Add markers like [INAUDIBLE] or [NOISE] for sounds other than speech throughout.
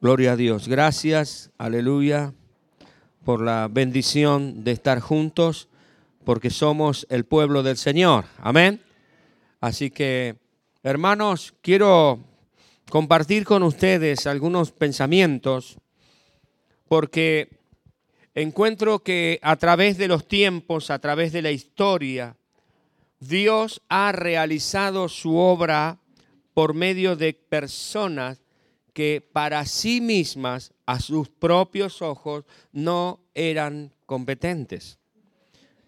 Gloria a Dios. Gracias, aleluya, por la bendición de estar juntos, porque somos el pueblo del Señor. Amén. Así que, hermanos, quiero compartir con ustedes algunos pensamientos, porque encuentro que a través de los tiempos, a través de la historia, Dios ha realizado su obra por medio de personas que para sí mismas, a sus propios ojos, no eran competentes,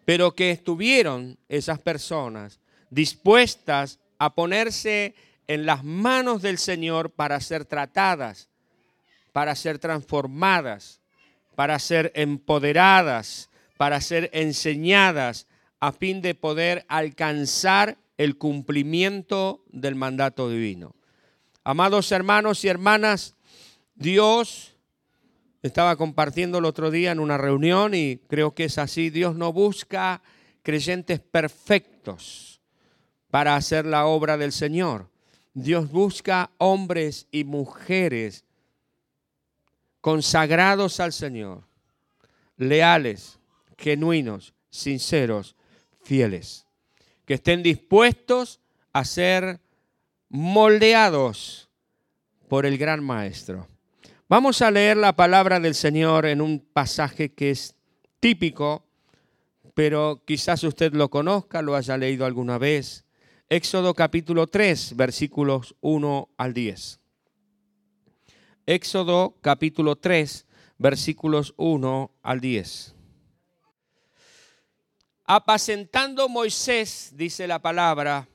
pero que estuvieron esas personas dispuestas a ponerse en las manos del Señor para ser tratadas, para ser transformadas, para ser empoderadas, para ser enseñadas, a fin de poder alcanzar el cumplimiento del mandato divino. Amados hermanos y hermanas, Dios estaba compartiendo el otro día en una reunión y creo que es así. Dios no busca creyentes perfectos para hacer la obra del Señor. Dios busca hombres y mujeres consagrados al Señor, leales, genuinos, sinceros, fieles, que estén dispuestos a ser moldeados por el gran maestro. Vamos a leer la palabra del Señor en un pasaje que es típico, pero quizás usted lo conozca, lo haya leído alguna vez. Éxodo capítulo 3, versículos 1 al 10. Éxodo capítulo 3, versículos 1 al 10. Apacentando Moisés, dice la palabra,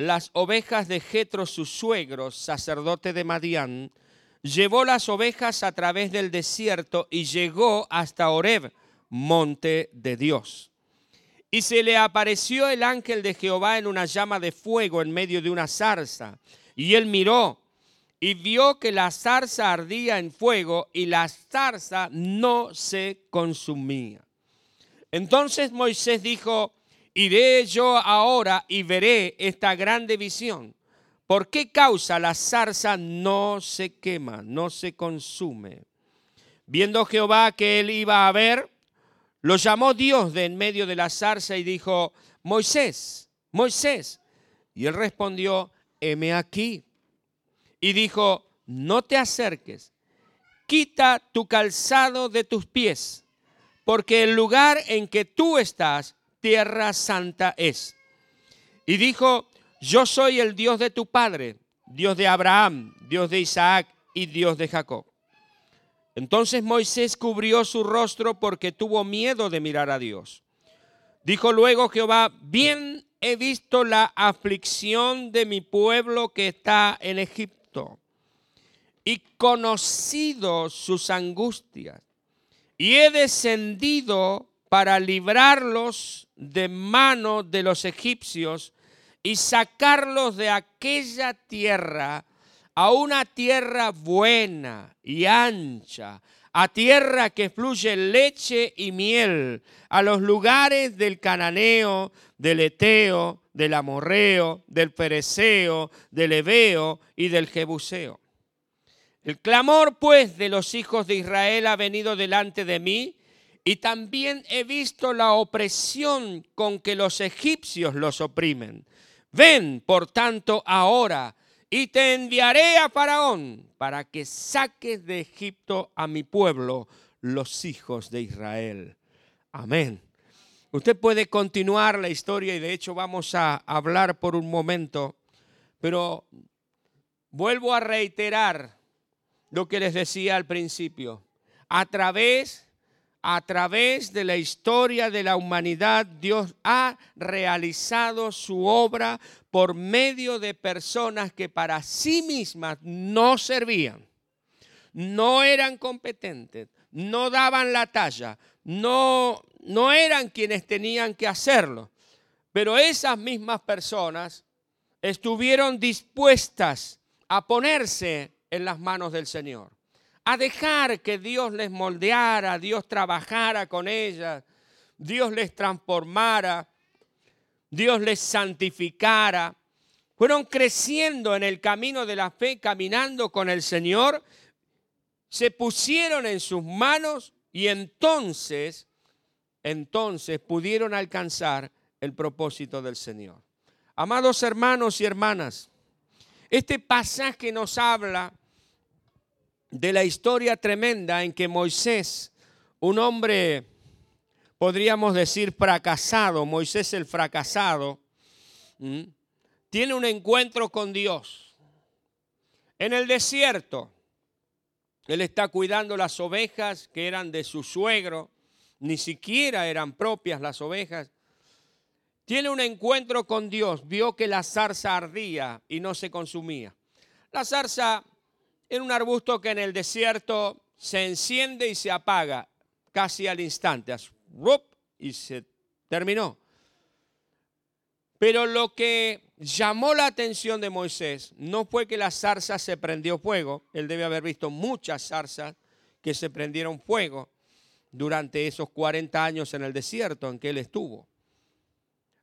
las ovejas de Jetro, su suegro, sacerdote de Madián, llevó las ovejas a través del desierto y llegó hasta Oreb, monte de Dios. Y se le apareció el ángel de Jehová en una llama de fuego en medio de una zarza. Y él miró y vio que la zarza ardía en fuego y la zarza no se consumía. Entonces Moisés dijo, Iré yo ahora y veré esta grande visión. ¿Por qué causa la zarza no se quema, no se consume? Viendo Jehová que él iba a ver, lo llamó Dios de en medio de la zarza y dijo, Moisés, Moisés. Y él respondió, heme aquí. Y dijo, no te acerques, quita tu calzado de tus pies, porque el lugar en que tú estás tierra santa es. Y dijo, yo soy el Dios de tu padre, Dios de Abraham, Dios de Isaac y Dios de Jacob. Entonces Moisés cubrió su rostro porque tuvo miedo de mirar a Dios. Dijo luego Jehová, bien he visto la aflicción de mi pueblo que está en Egipto y conocido sus angustias y he descendido para librarlos de mano de los egipcios y sacarlos de aquella tierra a una tierra buena y ancha, a tierra que fluye leche y miel, a los lugares del cananeo, del eteo, del amorreo, del pereceo, del ebeo y del jebuseo. El clamor pues de los hijos de Israel ha venido delante de mí, y también he visto la opresión con que los egipcios los oprimen. Ven, por tanto, ahora y te enviaré a Faraón para que saques de Egipto a mi pueblo, los hijos de Israel. Amén. Usted puede continuar la historia y de hecho vamos a hablar por un momento, pero vuelvo a reiterar lo que les decía al principio. A través a través de la historia de la humanidad, Dios ha realizado su obra por medio de personas que para sí mismas no servían, no eran competentes, no daban la talla, no, no eran quienes tenían que hacerlo. Pero esas mismas personas estuvieron dispuestas a ponerse en las manos del Señor a dejar que Dios les moldeara, Dios trabajara con ellas, Dios les transformara, Dios les santificara. Fueron creciendo en el camino de la fe, caminando con el Señor, se pusieron en sus manos y entonces, entonces pudieron alcanzar el propósito del Señor. Amados hermanos y hermanas, este pasaje nos habla de la historia tremenda en que Moisés, un hombre, podríamos decir, fracasado, Moisés el fracasado, tiene un encuentro con Dios. En el desierto, él está cuidando las ovejas que eran de su suegro, ni siquiera eran propias las ovejas. Tiene un encuentro con Dios, vio que la zarza ardía y no se consumía. La zarza era un arbusto que en el desierto se enciende y se apaga casi al instante. Y se terminó. Pero lo que llamó la atención de Moisés no fue que la zarza se prendió fuego. Él debe haber visto muchas zarzas que se prendieron fuego durante esos 40 años en el desierto en que él estuvo.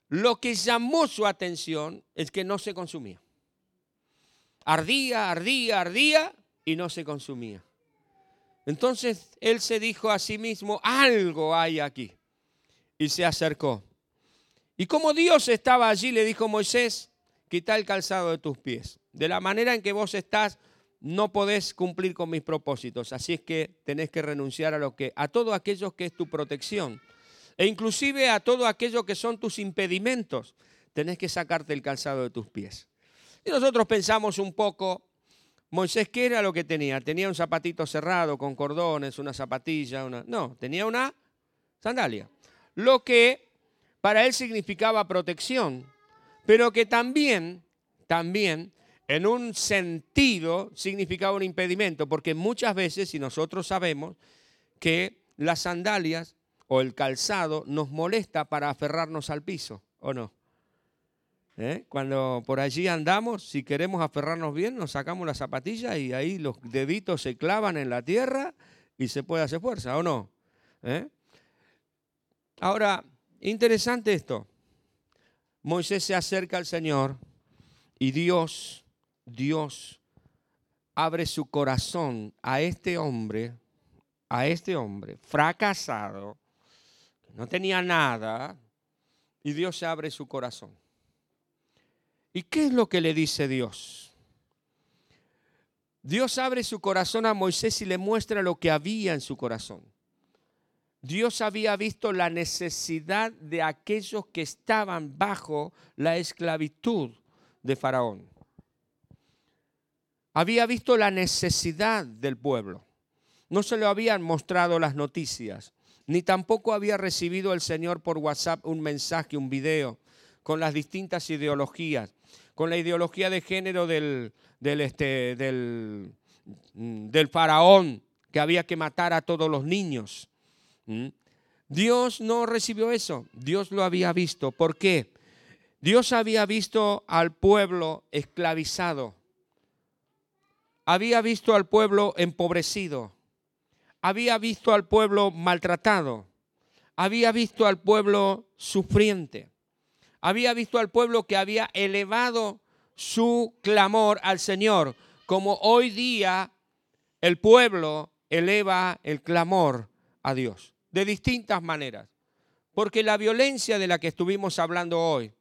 Lo que llamó su atención es que no se consumía. Ardía, ardía, ardía y no se consumía. Entonces él se dijo a sí mismo, algo hay aquí. Y se acercó. Y como Dios estaba allí, le dijo Moisés, quita el calzado de tus pies. De la manera en que vos estás, no podés cumplir con mis propósitos. Así es que tenés que renunciar a lo que, a todo aquello que es tu protección. E inclusive a todo aquello que son tus impedimentos. Tenés que sacarte el calzado de tus pies. Y nosotros pensamos un poco, Moisés, ¿qué era lo que tenía? Tenía un zapatito cerrado con cordones, una zapatilla, una... No, tenía una sandalia. Lo que para él significaba protección, pero que también, también, en un sentido significaba un impedimento, porque muchas veces, y nosotros sabemos, que las sandalias o el calzado nos molesta para aferrarnos al piso, ¿o no? ¿Eh? Cuando por allí andamos, si queremos aferrarnos bien, nos sacamos la zapatilla y ahí los deditos se clavan en la tierra y se puede hacer fuerza, ¿o no? ¿Eh? Ahora, Interesante esto. Moisés se acerca al Señor y Dios, Dios abre su corazón a este hombre, a este hombre fracasado, que no tenía nada, y Dios abre su corazón. ¿Y qué es lo que le dice Dios? Dios abre su corazón a Moisés y le muestra lo que había en su corazón. Dios había visto la necesidad de aquellos que estaban bajo la esclavitud de Faraón. Había visto la necesidad del pueblo. No se le habían mostrado las noticias, ni tampoco había recibido el Señor por WhatsApp un mensaje, un video, con las distintas ideologías, con la ideología de género del, del, este, mm, del faraón, que había que matar a todos los niños ¿Mm? Dios no recibió eso, Dios lo había visto. ¿Por qué? Dios había visto al pueblo esclavizado, había visto al pueblo empobrecido, había visto al pueblo maltratado, había visto al pueblo sufriente, había visto al pueblo que había elevado su clamor al Señor, como hoy día el pueblo eleva el clamor a Dios de distintas maneras. Porque la violencia de la que estuvimos hablando hoy,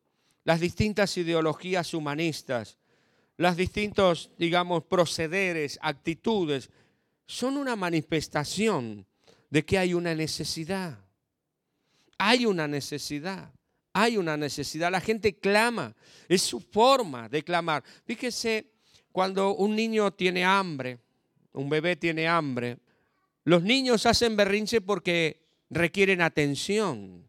las distintas ideologías humanistas, los distintos, digamos, procederes, actitudes, son una manifestación de que hay una necesidad. Hay una necesidad. Hay una necesidad. La gente clama. Es su forma de clamar. Fíjese, cuando un niño tiene hambre, un bebé tiene hambre, los niños hacen berrinche porque requieren atención.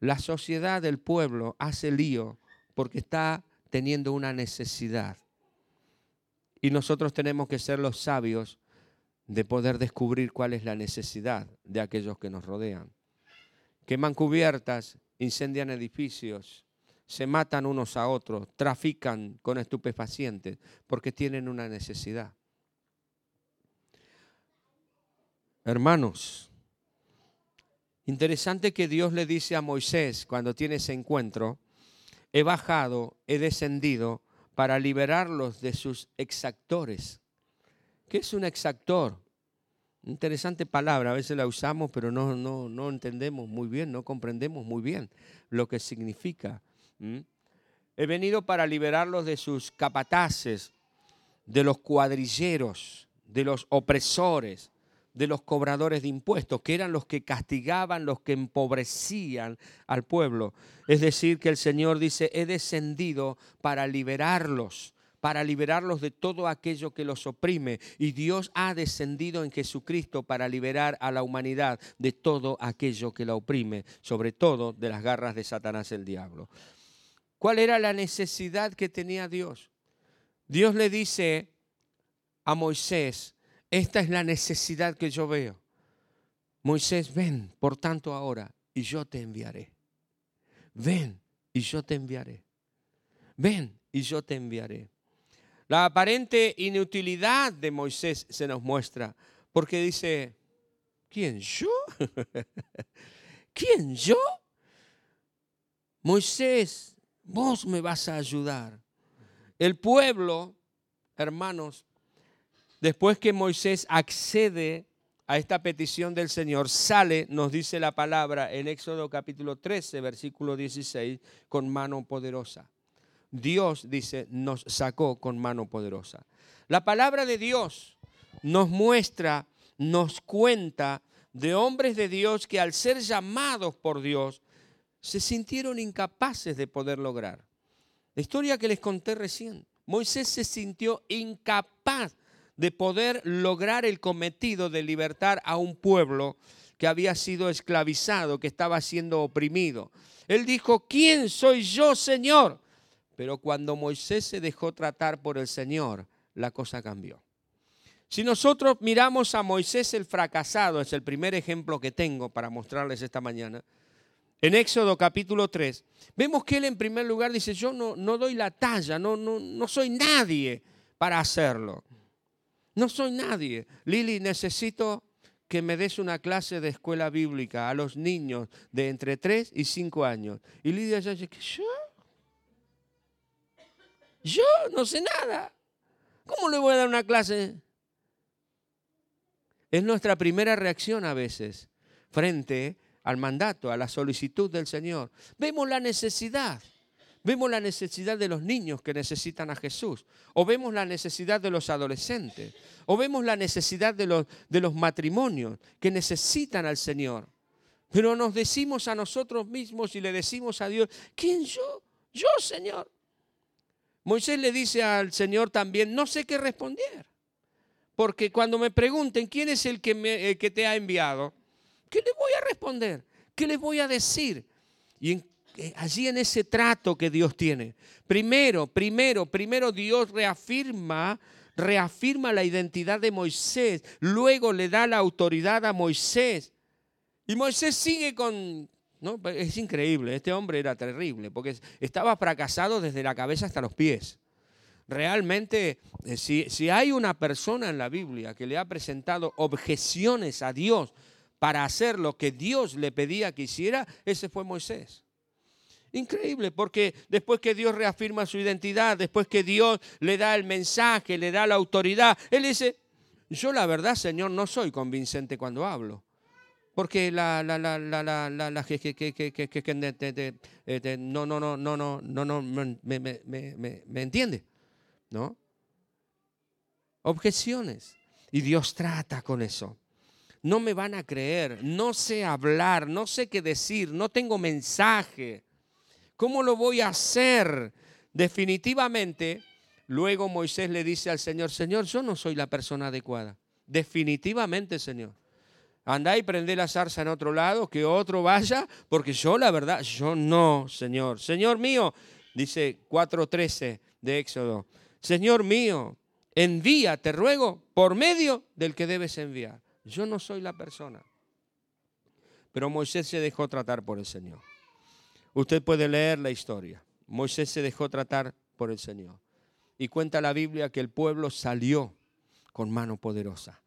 La sociedad del pueblo hace lío porque está teniendo una necesidad. Y nosotros tenemos que ser los sabios de poder descubrir cuál es la necesidad de aquellos que nos rodean. Queman cubiertas, incendian edificios, se matan unos a otros, trafican con estupefacientes porque tienen una necesidad. Hermanos, interesante que Dios le dice a Moisés cuando tiene ese encuentro, he bajado, he descendido para liberarlos de sus exactores. ¿Qué es un exactor? Interesante palabra, a veces la usamos, pero no, no, no entendemos muy bien, no comprendemos muy bien lo que significa. He venido para liberarlos de sus capataces, de los cuadrilleros, de los opresores, de los cobradores de impuestos, que eran los que castigaban, los que empobrecían al pueblo. Es decir, que el Señor dice, he descendido para liberarlos, para liberarlos de todo aquello que los oprime. Y Dios ha descendido en Jesucristo para liberar a la humanidad de todo aquello que la oprime, sobre todo de las garras de Satanás el diablo. ¿Cuál era la necesidad que tenía Dios? Dios le dice a Moisés, esta es la necesidad que yo veo. Moisés, ven, por tanto ahora, y yo te enviaré. Ven, y yo te enviaré. Ven, y yo te enviaré. La aparente inutilidad de Moisés se nos muestra, porque dice, ¿quién yo? [LAUGHS] ¿Quién yo? Moisés, vos me vas a ayudar. El pueblo, hermanos, después que Moisés accede a esta petición del Señor, sale, nos dice la palabra en Éxodo capítulo 13, versículo 16, con mano poderosa. Dios, dice, nos sacó con mano poderosa. La palabra de Dios nos muestra, nos cuenta de hombres de Dios que al ser llamados por Dios, se sintieron incapaces de poder lograr. La historia que les conté recién, Moisés se sintió incapaz de poder lograr el cometido de libertar a un pueblo que había sido esclavizado, que estaba siendo oprimido. Él dijo, ¿quién soy yo, Señor? Pero cuando Moisés se dejó tratar por el Señor, la cosa cambió. Si nosotros miramos a Moisés el fracasado, es el primer ejemplo que tengo para mostrarles esta mañana, en Éxodo capítulo 3, vemos que él en primer lugar dice, yo no, no doy la talla, no, no, no soy nadie para hacerlo. No soy nadie. Lili, necesito que me des una clase de escuela bíblica a los niños de entre 3 y 5 años. Y Lidia ya dice, ¿yo? Yo no sé nada. ¿Cómo le voy a dar una clase? Es nuestra primera reacción a veces frente al mandato, a la solicitud del Señor. Vemos la necesidad. Vemos la necesidad de los niños que necesitan a Jesús, o vemos la necesidad de los adolescentes, o vemos la necesidad de los, de los matrimonios que necesitan al Señor. Pero nos decimos a nosotros mismos y le decimos a Dios, ¿quién yo? Yo, Señor. Moisés le dice al Señor también, no sé qué responder. Porque cuando me pregunten quién es el que, me, que te ha enviado, ¿qué les voy a responder? ¿Qué les voy a decir? Y eh, allí en ese trato que Dios tiene. Primero, primero, primero Dios reafirma, reafirma la identidad de Moisés, luego le da la autoridad a Moisés. Y Moisés sigue con, ¿no? Es increíble, este hombre era terrible, porque estaba fracasado desde la cabeza hasta los pies. Realmente, eh, si, si hay una persona en la Biblia que le ha presentado objeciones a Dios para hacer lo que Dios le pedía que hiciera, ese fue Moisés. Increíble, porque después que Dios reafirma su identidad, después que Dios le da el mensaje, le da la autoridad, Él dice, yo la verdad, Señor, no soy convincente cuando hablo. Porque la, la, la, la, la, que, que, que, que, que, que, no, no, no, no, no, no, no, me, me, me, me entiende, ¿no? Objeciones. Y Dios trata con eso. No me van a creer, no sé hablar, no sé qué decir, no tengo mensaje. ¿Cómo lo voy a hacer? Definitivamente, luego Moisés le dice al Señor, Señor, yo no soy la persona adecuada. Definitivamente, Señor. Andá y prende la zarza en otro lado, que otro vaya, porque yo la verdad, yo no, Señor. Señor mío, dice 4.13 de Éxodo, Señor mío, envía, te ruego, por medio del que debes enviar. Yo no soy la persona. Pero Moisés se dejó tratar por el Señor. Usted puede leer la historia. Moisés se dejó tratar por el Señor. Y cuenta la Biblia que el pueblo salió con mano poderosa.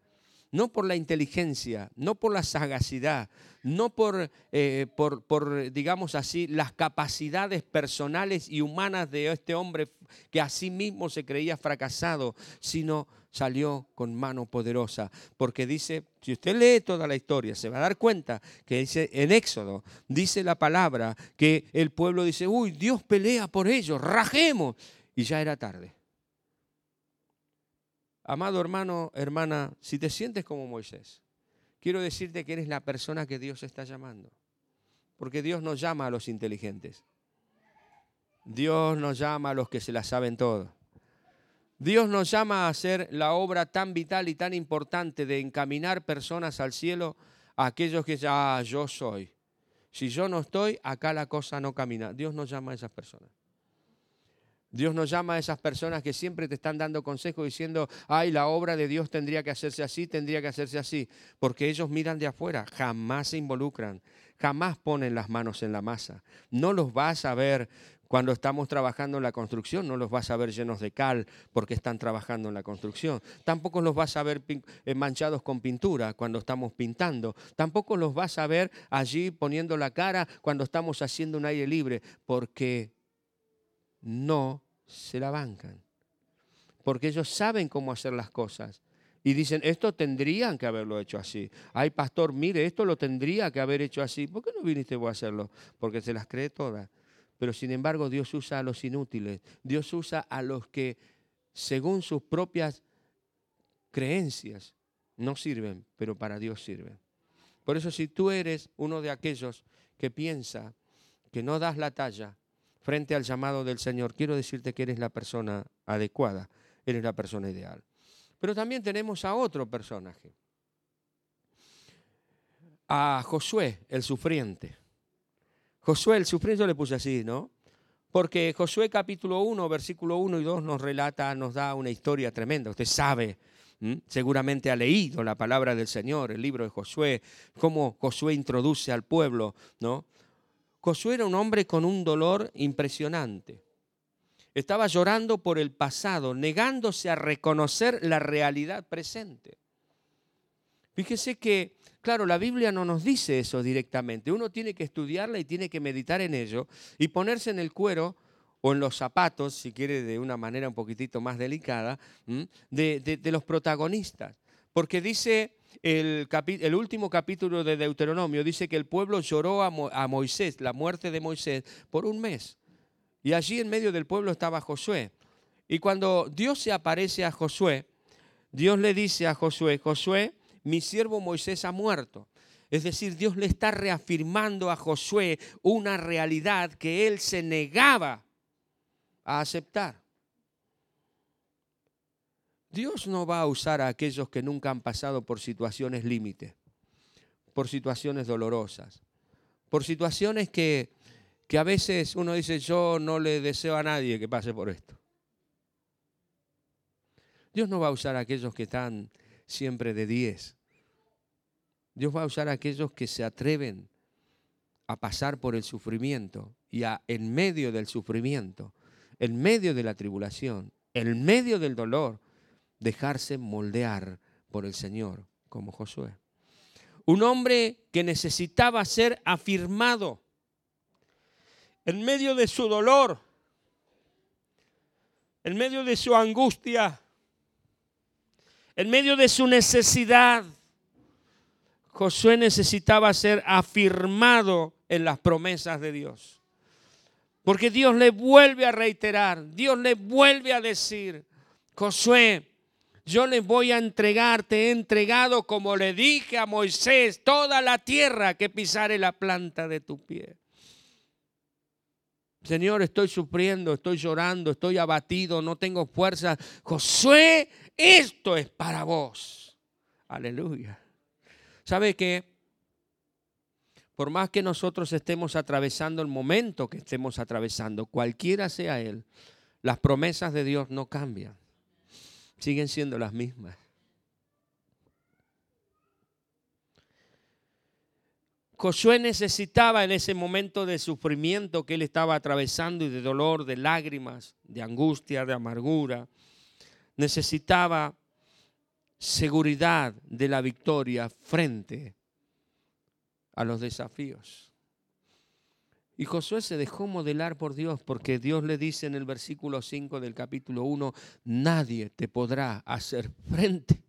No por la inteligencia, no por la sagacidad, no por, eh, por, por, digamos así, las capacidades personales y humanas de este hombre que a sí mismo se creía fracasado, sino salió con mano poderosa, porque dice, si usted lee toda la historia, se va a dar cuenta que dice en Éxodo, dice la palabra que el pueblo dice, uy, Dios pelea por ellos, rajemos, y ya era tarde. Amado hermano, hermana, si te sientes como Moisés, quiero decirte que eres la persona que Dios está llamando, porque Dios nos llama a los inteligentes. Dios nos llama a los que se la saben todo. Dios nos llama a hacer la obra tan vital y tan importante de encaminar personas al cielo aquellos que ya ah, yo soy. Si yo no estoy, acá la cosa no camina. Dios nos llama a esas personas. Dios nos llama a esas personas que siempre te están dando consejos diciendo, ay, la obra de Dios tendría que hacerse así, tendría que hacerse así, porque ellos miran de afuera, jamás se involucran, jamás ponen las manos en la masa. No los vas a ver cuando estamos trabajando en la construcción, no los vas a ver llenos de cal porque están trabajando en la construcción. Tampoco los vas a ver eh, manchados con pintura cuando estamos pintando. Tampoco los vas a ver allí poniendo la cara cuando estamos haciendo un aire libre, porque no se la bancan. Porque ellos saben cómo hacer las cosas. Y dicen, esto tendrían que haberlo hecho así. Ay, pastor, mire, esto lo tendría que haber hecho así. ¿Por qué no viniste vos a hacerlo? Porque se las cree todas. Pero sin embargo Dios usa a los inútiles. Dios usa a los que según sus propias creencias no sirven, pero para Dios sirven. Por eso si tú eres uno de aquellos que piensa que no das la talla frente al llamado del Señor, quiero decirte que eres la persona adecuada, eres la persona ideal. Pero también tenemos a otro personaje, a Josué, el sufriente. Josué el sufriente le puse así, ¿no? Porque Josué capítulo 1, versículo 1 y 2 nos relata, nos da una historia tremenda. Usted sabe, seguramente ha leído la palabra del Señor, el libro de Josué, cómo Josué introduce al pueblo, ¿no? Josué era un hombre con un dolor impresionante. Estaba llorando por el pasado, negándose a reconocer la realidad presente. Fíjese que Claro, la Biblia no nos dice eso directamente. Uno tiene que estudiarla y tiene que meditar en ello y ponerse en el cuero o en los zapatos, si quiere de una manera un poquitito más delicada, de, los protagonistas. Porque dice el, último capítulo de Deuteronomio, dice que el pueblo lloró a, a Moisés, la muerte de Moisés, por un mes. Y allí en medio del pueblo estaba Josué. Y cuando Dios se aparece a Josué, Dios le dice a Josué, Josué, mi siervo Moisés ha muerto. Es decir, Dios le está reafirmando a Josué una realidad que él se negaba a aceptar. Dios no va a usar a aquellos que nunca han pasado por situaciones límite, por situaciones dolorosas, por situaciones que, que a veces uno dice, yo no le deseo a nadie que pase por esto. Dios no va a usar a aquellos que están siempre de 10. Dios va a usar a aquellos que se atreven a pasar por el sufrimiento y a, en medio del sufrimiento, en medio de la tribulación, en medio del dolor, dejarse moldear por el Señor, como Josué. Un hombre que necesitaba ser afirmado en medio de su dolor, en medio de su angustia, en medio de su necesidad. Josué necesitaba ser afirmado en las promesas de Dios. Porque Dios le vuelve a reiterar, Dios le vuelve a decir, Josué, yo les voy a entregar, te he entregado como le dije a Moisés, toda la tierra que pisare la planta de tu pie. Señor, estoy sufriendo, estoy llorando, estoy abatido, no tengo fuerza. Josué, esto es para vos. Aleluya. ¿Sabe que por más que nosotros estemos atravesando el momento que estemos atravesando, cualquiera sea él, las promesas de Dios no cambian. Siguen siendo las mismas. Josué necesitaba en ese momento de sufrimiento que él estaba atravesando y de dolor, de lágrimas, de angustia, de amargura, necesitaba seguridad de la victoria frente a los desafíos. Y Josué se dejó modelar por Dios porque Dios le dice en el versículo 5 del capítulo 1, nadie te podrá hacer frente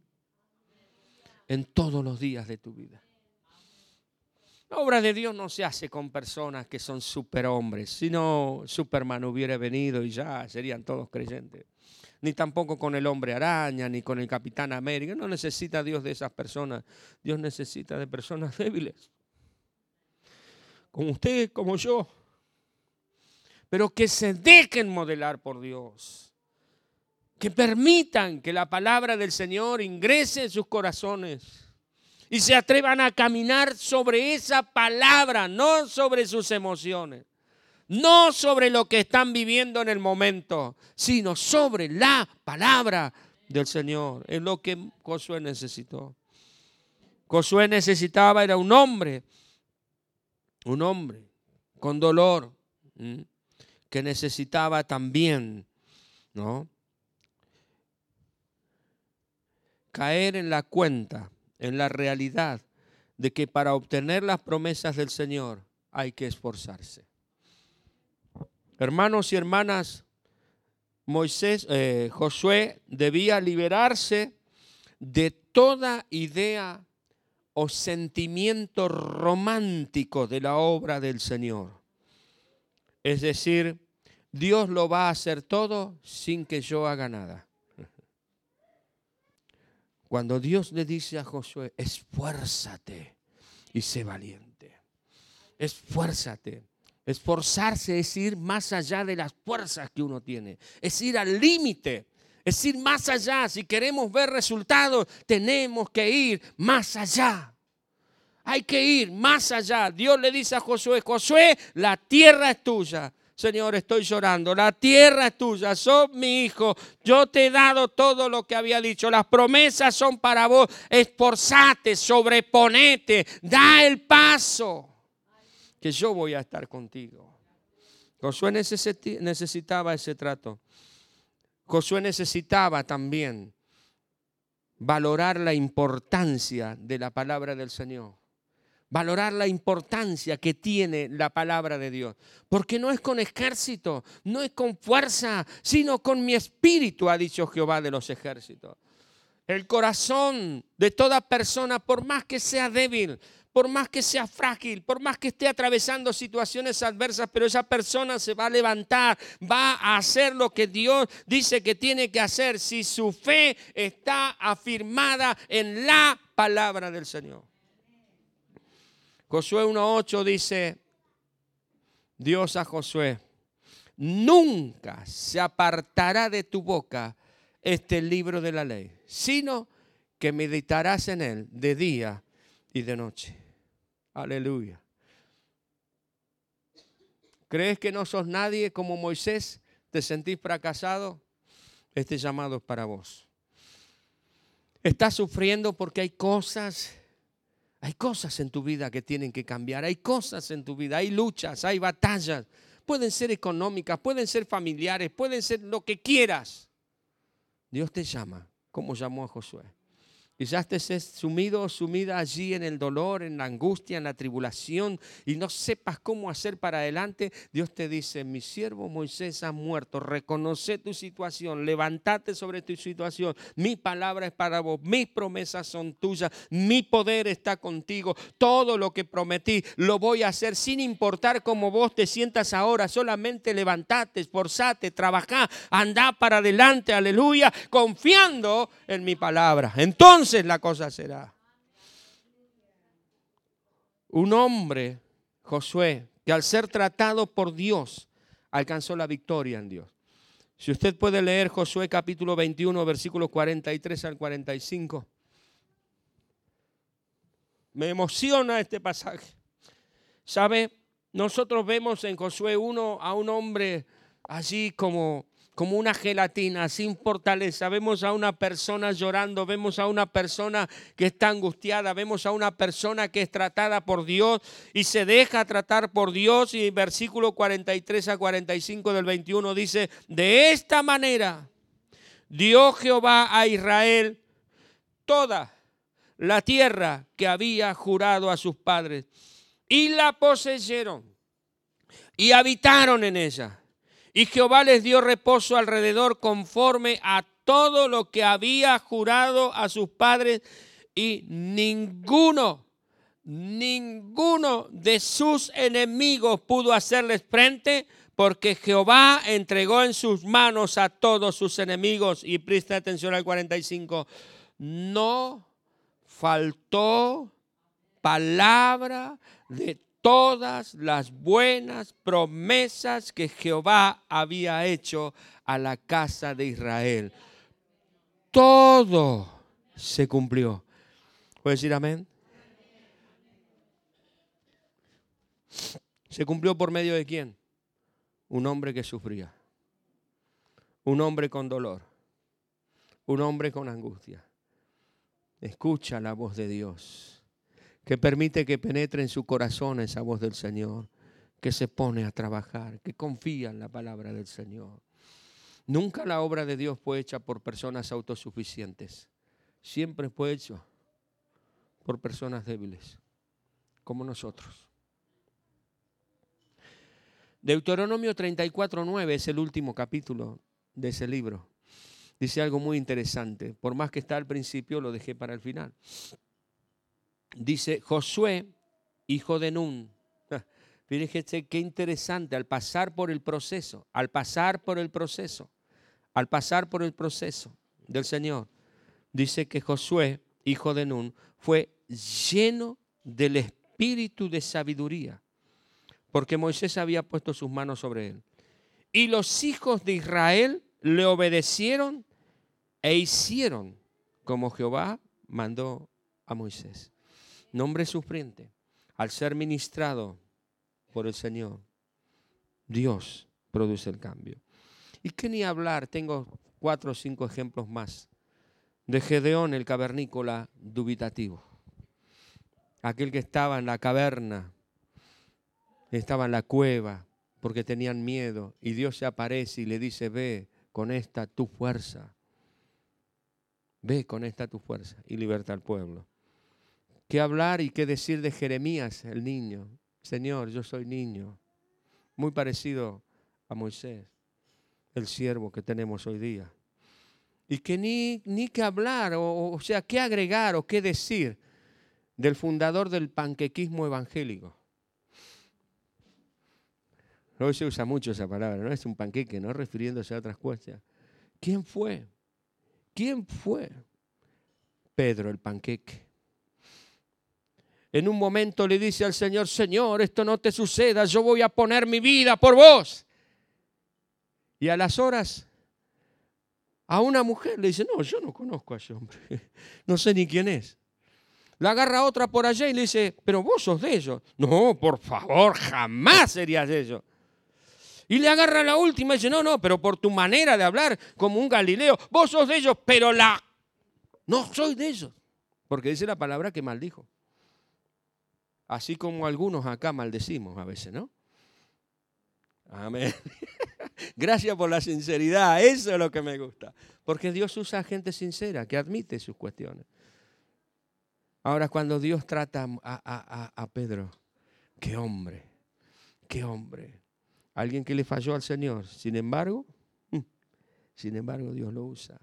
en todos los días de tu vida. La obra de Dios no se hace con personas que son superhombres, sino Superman hubiera venido y ya serían todos creyentes. Ni tampoco con el hombre araña, ni con el capitán América. No necesita Dios de esas personas. Dios necesita de personas [LAUGHS] débiles como usted, como yo, pero que se dejen modelar por Dios, que permitan que la palabra del Señor ingrese en sus corazones y se atrevan a caminar sobre esa palabra, no sobre sus emociones, no sobre lo que están viviendo en el momento, sino sobre la palabra del Señor. Es lo que Josué necesitó. Josué necesitaba, era un hombre un hombre con dolor que necesitaba también, ¿no? Caer en la cuenta, en la realidad de que para obtener las promesas del Señor hay que esforzarse. Hermanos y hermanas, Moisés, eh, Josué debía liberarse de toda idea o sentimiento romántico de la obra del Señor. Es decir, Dios lo va a hacer todo sin que yo haga nada. Cuando Dios le dice a Josué, esfuérzate y sé valiente. Esfuérzate. Esforzarse es ir más allá de las fuerzas que uno tiene. Es ir al límite es ir más allá. Si queremos ver resultados, tenemos que ir más allá. Hay que ir más allá. Dios le dice a Josué, Josué, la tierra es tuya. Señor, estoy llorando. La tierra es tuya, sos mi hijo. Yo te he dado todo lo que había dicho. Las promesas son para vos. Esforzate, sobreponete, da el paso. Que yo voy a estar contigo. Josué necesitaba ese trato. Josué necesitaba también valorar la importancia de la palabra del Señor. Valorar la importancia que tiene la palabra de Dios. Porque no es con ejército, no es con fuerza, sino con mi espíritu, ha dicho Jehová de los ejércitos. El corazón de toda persona, por más que sea débil, por más que sea frágil, por más que esté atravesando situaciones adversas, pero esa persona se va a levantar, va a hacer lo que Dios dice que tiene que hacer si su fe está afirmada en la palabra del Señor. Josué 1.8 dice, Dios a Josué, nunca se apartará de tu boca este libro de la ley, sino que meditarás en él de día y de noche Aleluya. ¿Crees que no sos nadie como Moisés? ¿Te sentís fracasado? Este llamado es para vos. Estás sufriendo porque hay cosas, hay cosas en tu vida que tienen que cambiar, hay cosas en tu vida, hay luchas, hay batallas. Pueden ser económicas, pueden ser familiares, pueden ser lo que quieras. Dios te llama, como llamó a Josué. Quizás estés sumido o sumida allí en el dolor, en la angustia, en la tribulación y no sepas cómo hacer para adelante. Dios te dice, mi siervo Moisés ha muerto, reconoce tu situación, levántate sobre tu situación. Mi palabra es para vos, mis promesas son tuyas, mi poder está contigo. Todo lo que prometí lo voy a hacer sin importar cómo vos te sientas ahora. Solamente levantate, esforzate, trabajá, anda para adelante, aleluya, confiando en mi palabra. Entonces, entonces la cosa será. Un hombre, Josué, que al ser tratado por Dios, alcanzó la victoria en Dios. Si usted puede leer Josué capítulo 21, versículos 43 al 45. Me emociona este pasaje. ¿Sabe? Nosotros vemos en Josué 1 a un hombre allí como como una gelatina, sin fortaleza. Vemos a una persona llorando, vemos a una persona que está angustiada, vemos a una persona que es tratada por Dios y se deja tratar por Dios. Y versículo 43 a 45 del 21 dice, de esta manera dio Jehová a Israel toda la tierra que había jurado a sus padres y la poseyeron y habitaron en ella. Y Jehová les dio reposo alrededor conforme a todo lo que había jurado a sus padres y ninguno, ninguno de sus enemigos pudo hacerles frente porque Jehová entregó en sus manos a todos sus enemigos. Y presta atención al 45. No faltó palabra de todas las buenas promesas que Jehová había hecho a la casa de Israel. Todo se cumplió. ¿Puede decir amén? ¿Se cumplió por medio de quién? Un hombre que sufría. Un hombre con dolor. Un hombre con angustia. Escucha la voz de Dios, que permite que penetre en su corazón esa voz del Señor, que se pone a trabajar, que confía en la palabra del Señor. Nunca la obra de Dios fue hecha por personas autosuficientes. Siempre fue hecho por personas débiles, como nosotros. Deuteronomio 34.9 es el último capítulo de ese libro. Dice algo muy interesante. Por más que está al principio, lo dejé para el final. Dice Josué, hijo de Nun. Fíjense qué interesante, al pasar por el proceso, al pasar por el proceso, al pasar por el proceso del Señor, dice que Josué, hijo de Nun, fue lleno del espíritu de sabiduría, porque Moisés había puesto sus manos sobre él. Y los hijos de Israel le obedecieron e hicieron como Jehová mandó a Moisés. Nombre sufriente, al ser ministrado por el Señor, Dios produce el cambio. Y qué ni hablar, tengo cuatro o cinco ejemplos más de Gedeón el cavernícola dubitativo aquel que estaba en la caverna, estaba en la cueva, porque tenían miedo, y Dios se aparece y le dice, ve con esta tu fuerza, ve con esta tu fuerza y liberta al pueblo. ¿Qué hablar y qué decir de Jeremías, el niño? Señor, yo soy niño, muy parecido a Moisés, el siervo que tenemos hoy día. Y que ni, que hablar, o, o sea, qué agregar o qué decir del fundador del panquequismo evangélico. Hoy se usa mucho esa palabra, no es un panqueque, no refiriéndose a otras cosas. ¿Quién fue? ¿Quién fue? Pedro el panqueque. En un momento le dice al Señor, Señor, esto no te suceda, yo voy a poner mi vida por vos. Y a las horas, a una mujer le dice, no, yo no conozco a ese hombre, [LAUGHS] no sé ni quién es. La agarra otra por allá y le dice, pero vos sos de ellos. No, por favor, jamás serías de ellos. Y le agarra la última y dice, no, no, pero por tu manera de hablar como un Galileo, vos sos de ellos, pero la... No soy de ellos. Porque dice la palabra que maldijo. Así como algunos acá maldecimos a veces, ¿no? Amén. [LAUGHS] Gracias por la sinceridad, eso es lo que me gusta. Porque Dios usa gente sincera que admite sus cuestiones. Ahora cuando Dios trata a, Pedro, qué hombre, qué hombre. Alguien que le falló al Señor. Sin embargo, mm, sin embargo Dios lo usa.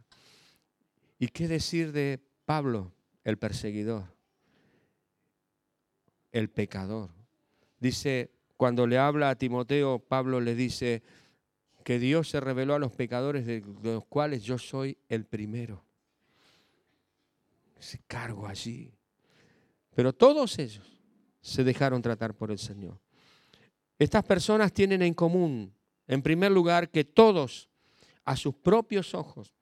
¿Y qué decir de Pablo, el perseguidor? El pecador. Dice, cuando le habla a Timoteo, Pablo le dice que Dios se reveló a los pecadores de los cuales yo soy el primero. Ese cargo allí. Pero todos ellos se dejaron tratar por el Señor. Estas personas tienen en común, en primer lugar, que todos a sus propios ojos,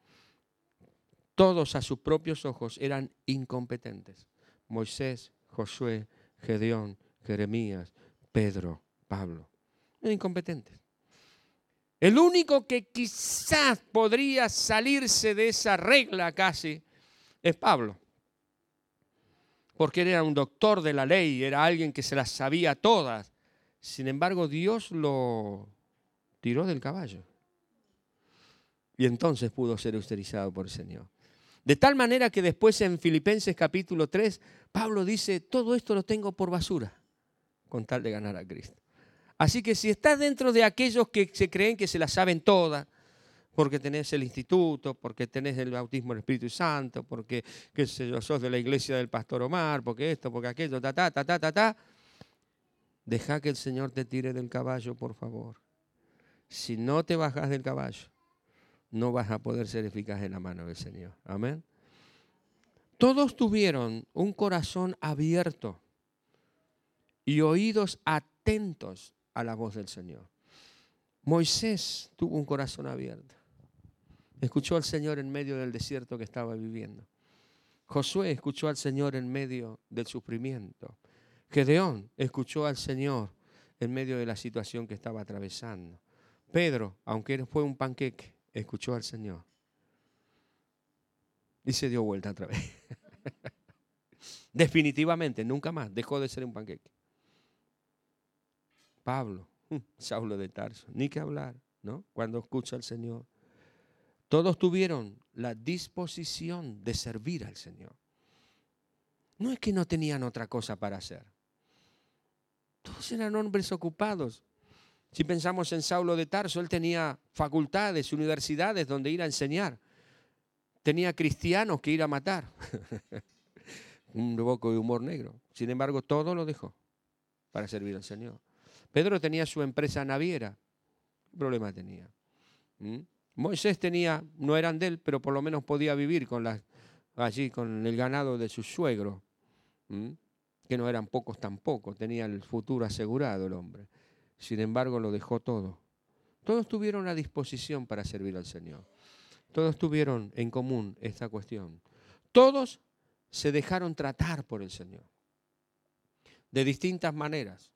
todos a sus propios ojos eran incompetentes. Moisés, Josué, Gedeón, Jeremías, Pedro, Pablo. Incompetentes. El único que quizás podría salirse de esa regla casi es Pablo porque era un doctor de la ley, era alguien que se las sabía todas. Sin embargo, Dios lo tiró del caballo. Y entonces pudo ser utilizado por el Señor. De tal manera que después en Filipenses capítulo 3, Pablo dice, todo esto lo tengo por basura, con tal de ganar a Cristo. Así que si estás dentro de aquellos que se creen que se la saben todas, porque tenés el instituto, porque tenés el bautismo del Espíritu Santo, porque qué sé yo, sos de la iglesia del pastor Omar, porque esto, porque aquello, ta, ta, ta, ta, ta, ta, deja que el Señor te tire del caballo, por favor. Si no te bajas del caballo, no vas a poder ser eficaz en la mano del Señor. Amén. Todos tuvieron un corazón abierto y oídos atentos a la voz del Señor. Moisés tuvo un corazón abierto. Escuchó al Señor en medio del desierto que estaba viviendo. Josué escuchó al Señor en medio del sufrimiento. Gedeón escuchó al Señor en medio de la situación que estaba atravesando. Pedro, aunque fue un panqueque, escuchó al Señor. Y se dio vuelta otra vez. [LAUGHS] Definitivamente, nunca más dejó de ser un panqueque. Pablo, Saulo de Tarso, ni que hablar, ¿no? Cuando escucha al Señor. Todos tuvieron la disposición de servir al Señor. No es que no tenían otra cosa para hacer. Todos eran hombres ocupados. Si pensamos en Saulo de Tarso, él tenía facultades, universidades donde ir a enseñar. Tenía cristianos que ir a matar. [LAUGHS] Un poco de humor negro. Sin embargo, todo lo dejó para servir al Señor. Pedro tenía su empresa naviera. ¿Qué problema tenía? ¿Mm? Moisés tenía, no eran de él, pero por lo menos podía vivir con las, allí con el ganado de su suegro, ¿Mm? que no eran pocos tampoco, tenía el futuro asegurado el hombre. Sin embargo, lo dejó todo. Todos tuvieron la disposición para servir al Señor. Todos tuvieron en común esta cuestión. Todos se dejaron tratar por el Señor. De distintas maneras.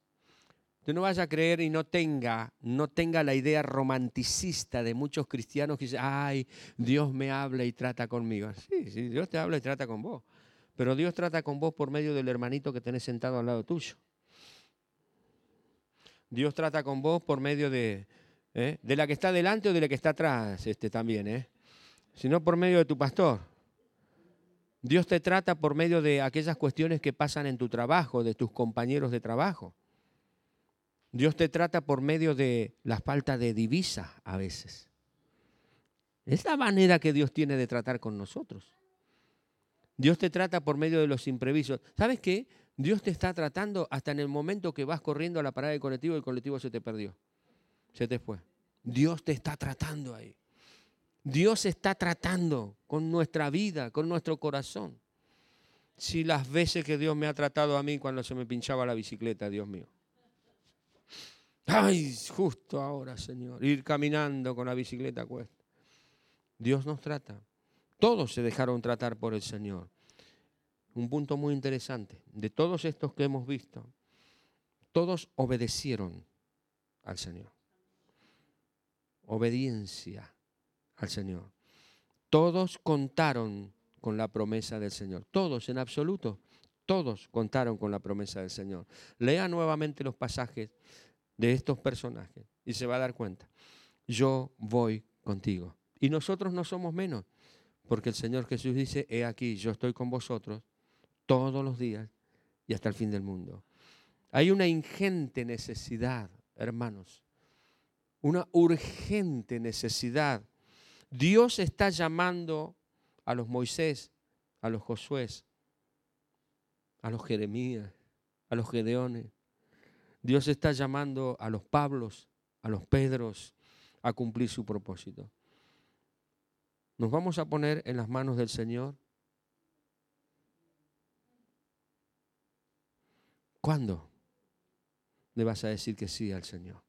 Usted no vaya a creer y no tenga, no tenga la idea romanticista de muchos cristianos que dicen, ay, Dios me habla y trata conmigo. Sí, sí, Dios te habla y trata con vos. Pero Dios trata con vos por medio del hermanito que tenés sentado al lado tuyo. Dios trata con vos por medio de, ¿eh? de la que está delante o de la que está atrás este, también, ¿eh? sino por medio de tu pastor. Dios te trata por medio de aquellas cuestiones que pasan en tu trabajo, de tus compañeros de trabajo. Dios te trata por medio de la falta de divisa a veces. Es la manera que Dios tiene de tratar con nosotros. Dios te trata por medio de los imprevistos. ¿Sabes qué? Dios te está tratando hasta en el momento que vas corriendo a la parada del colectivo el colectivo se te perdió. Se te fue. Dios te está tratando ahí. Dios está tratando con nuestra vida, con nuestro corazón. Si las veces que Dios me ha tratado a mí cuando se me pinchaba la bicicleta, Dios mío. Ay, justo ahora, Señor, ir caminando con la bicicleta cuesta. Dios nos trata. Todos se dejaron tratar por el Señor. Un punto muy interesante. De todos estos que hemos visto, todos obedecieron al Señor. Obediencia al Señor. Todos contaron con la promesa del Señor. Todos, en absoluto. Todos contaron con la promesa del Señor. Lea nuevamente los pasajes de estos personajes y se va a dar cuenta. Yo voy contigo. Y nosotros no somos menos, porque el Señor Jesús dice, he aquí, yo estoy con vosotros todos los días y hasta el fin del mundo. Hay una ingente necesidad, hermanos, una urgente necesidad. Dios está llamando a los Moisés, a los Josué, a los Jeremías, a los Gedeones, Dios está llamando a los Pablos, a los Pedros, a cumplir su propósito. Nos vamos a poner en las manos del Señor. ¿Cuándo le vas a decir que sí al Señor?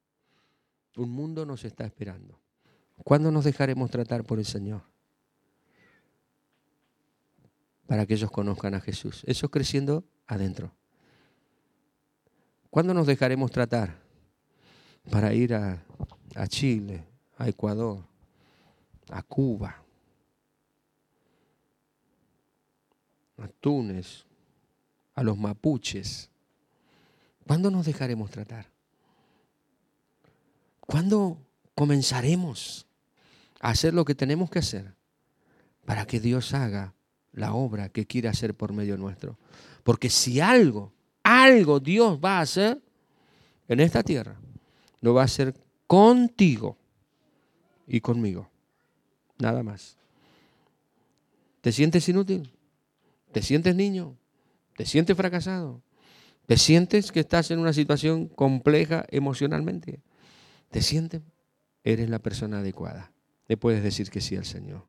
Un mundo nos está esperando. ¿Cuándo nos dejaremos tratar por el Señor? Para que ellos conozcan a Jesús. Eso creciendo adentro. ¿Cuándo nos dejaremos tratar para ir a, Chile, a Ecuador, a Cuba, a Túnez, a los mapuches? ¿Cuándo nos dejaremos tratar? ¿Cuándo comenzaremos a hacer lo que tenemos que hacer para que Dios haga la obra que quiere hacer por medio nuestro? Porque si algo algo Dios va a hacer en esta tierra, lo va a hacer contigo y conmigo. Nada más. ¿Te sientes inútil? ¿Te sientes niño? ¿Te sientes fracasado? ¿Te sientes que estás en una situación compleja emocionalmente? ¿Te sientes? Eres la persona adecuada. Le puedes decir que sí al Señor.